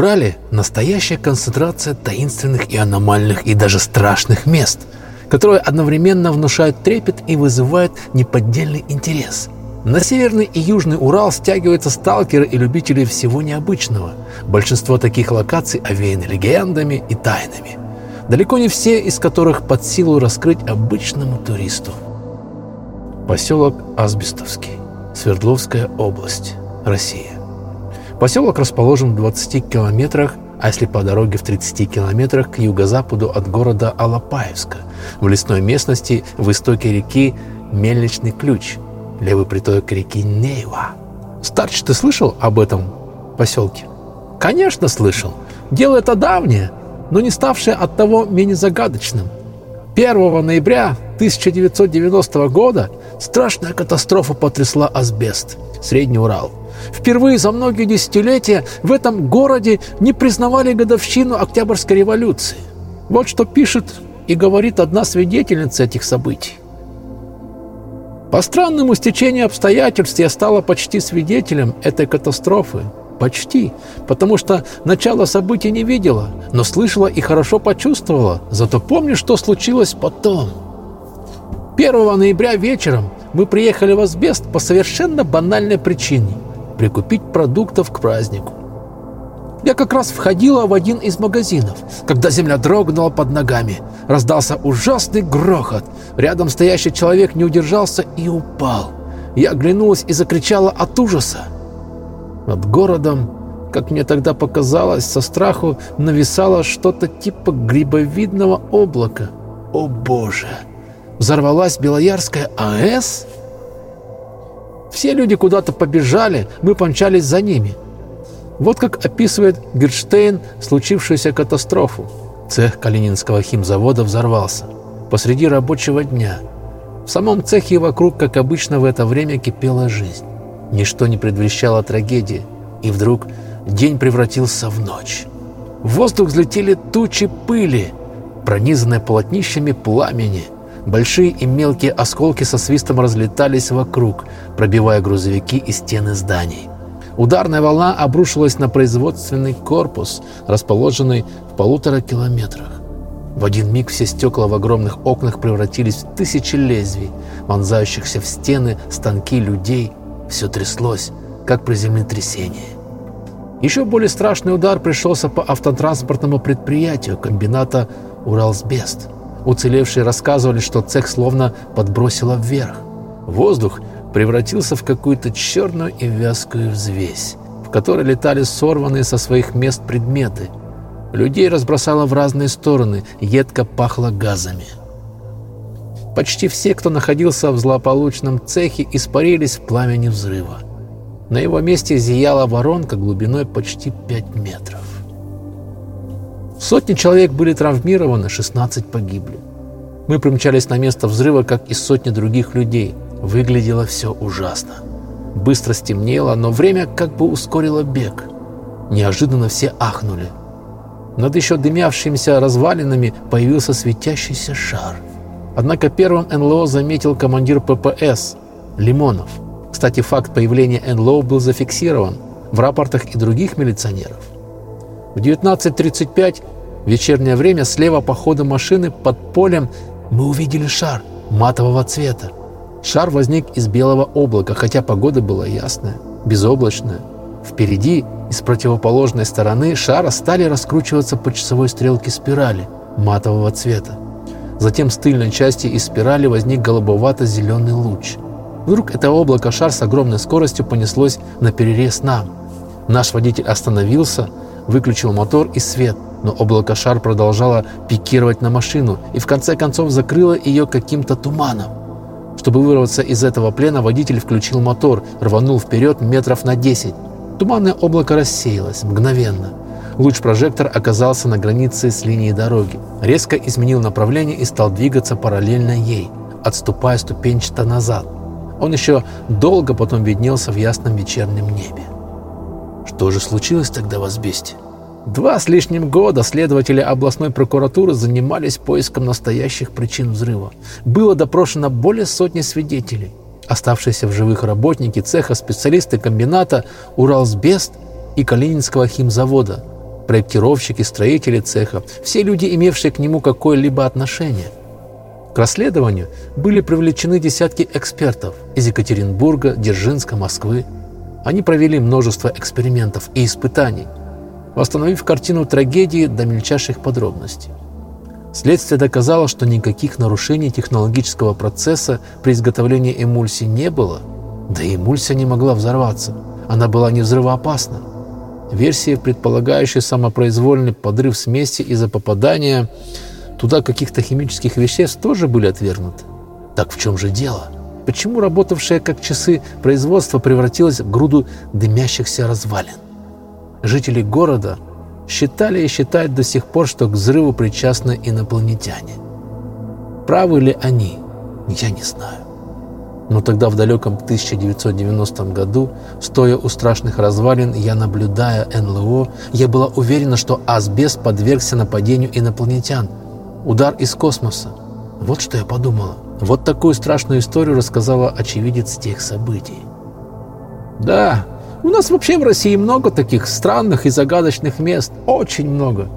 Урале настоящая концентрация таинственных и аномальных и даже страшных мест, которые одновременно внушают трепет и вызывают неподдельный интерес. На северный и южный Урал стягиваются сталкеры и любители всего необычного. Большинство таких локаций овеяны легендами и тайнами, далеко не все из которых под силу раскрыть обычному туристу. Поселок Азбестовский, Свердловская область, Россия. Поселок расположен в 20 километрах, а если по дороге в 30 километрах к юго-западу от города Алапаевска, в лесной местности в истоке реки Мельничный ключ, левый приток реки Нейва. Старч, ты слышал об этом поселке? Конечно, слышал. Дело это давнее, но не ставшее от того менее загадочным. 1 ноября 1990 года страшная катастрофа потрясла асбест, Средний Урал. Впервые за многие десятилетия в этом городе не признавали годовщину Октябрьской революции. Вот что пишет и говорит одна свидетельница этих событий. По странному стечению обстоятельств я стала почти свидетелем этой катастрофы. Почти, потому что начало событий не видела, но слышала и хорошо почувствовала, зато помню, что случилось потом. 1 ноября вечером мы приехали в Асбест по совершенно банальной причине – прикупить продуктов к празднику. Я как раз входила в один из магазинов, когда земля дрогнула под ногами. Раздался ужасный грохот. Рядом стоящий человек не удержался и упал. Я оглянулась и закричала от ужаса. Над городом, как мне тогда показалось, со страху нависало что-то типа грибовидного облака. О боже! Взорвалась Белоярская АЭС? Все люди куда-то побежали, мы помчались за ними. Вот как описывает Герштейн случившуюся катастрофу. Цех Калининского химзавода взорвался. Посреди рабочего дня. В самом цехе и вокруг, как обычно в это время, кипела жизнь. Ничто не предвещало трагедии. И вдруг день превратился в ночь. В воздух взлетели тучи пыли, пронизанные полотнищами пламени – Большие и мелкие осколки со свистом разлетались вокруг, пробивая грузовики и стены зданий. Ударная волна обрушилась на производственный корпус, расположенный в полутора километрах. В один миг все стекла в огромных окнах превратились в тысячи лезвий, вонзающихся в стены, станки людей. Все тряслось, как при землетрясении. Еще более страшный удар пришелся по автотранспортному предприятию комбината «Уралсбест». Уцелевшие рассказывали, что цех словно подбросило вверх. Воздух превратился в какую-то черную и вязкую взвесь, в которой летали сорванные со своих мест предметы. Людей разбросало в разные стороны, едко пахло газами. Почти все, кто находился в злополучном цехе, испарились в пламени взрыва. На его месте зияла воронка глубиной почти 5 метров. Сотни человек были травмированы, 16 погибли. Мы примчались на место взрыва, как и сотни других людей. Выглядело все ужасно. Быстро стемнело, но время как бы ускорило бег. Неожиданно все ахнули. Над еще дымявшимися развалинами появился светящийся шар. Однако первым НЛО заметил командир ППС Лимонов. Кстати, факт появления НЛО был зафиксирован в рапортах и других милиционеров. В 19.35 вечернее время слева по ходу машины под полем мы увидели шар матового цвета. Шар возник из белого облака, хотя погода была ясная, безоблачная. Впереди, из противоположной стороны шара стали раскручиваться по часовой стрелке спирали матового цвета. Затем с тыльной части из спирали возник голубовато-зеленый луч. Вдруг это облако-шар с огромной скоростью понеслось на перерез нам. Наш водитель остановился, выключил мотор и свет, но облако-шар продолжало пикировать на машину и в конце концов закрыло ее каким-то туманом. Чтобы вырваться из этого плена, водитель включил мотор, рванул вперед метров на 10. Туманное облако рассеялось мгновенно. Луч-прожектор оказался на границе с линией дороги, резко изменил направление и стал двигаться параллельно ей, отступая ступенчато назад. Он еще долго потом виднелся в ясном вечернем небе. Что же случилось тогда в? Два с лишним года следователи областной прокуратуры занимались поиском настоящих причин взрыва. Было допрошено более сотни свидетелей. Оставшиеся в живых работники цеха, специалисты комбината «Уралсбест» и Калининского химзавода. проектировщики, строители цеха, все люди, имевшие к нему какое-либо отношение. К расследованию были привлечены десятки экспертов из Екатеринбурга, Дзержинска, Москвы. Они провели множество экспериментов и испытаний, восстановив картину трагедии до мельчайших подробностей. Следствие доказало, что никаких нарушений технологического процесса при изготовлении эмульсии не было, да и эмульсия не могла взорваться. Она была не взрывоопасна. Версии, предполагающие самопроизвольный подрыв смеси из-за попадания туда каких-то химических веществ, тоже были отвергнуты. Так в чем же дело? Почему работавшее как часы производство превратилось в груду дымящихся развалин? Жители города считали и считают до сих пор, что к взрыву причастны инопланетяне. Правы ли они, я не знаю. Но тогда в далеком 1990 году, стоя у страшных развалин, я наблюдая НЛО, я была уверена, что асбест подвергся нападению инопланетян. Удар из космоса. Вот что я подумала. Вот такую страшную историю рассказала очевидец тех событий. Да, у нас вообще в России много таких странных и загадочных мест. Очень много.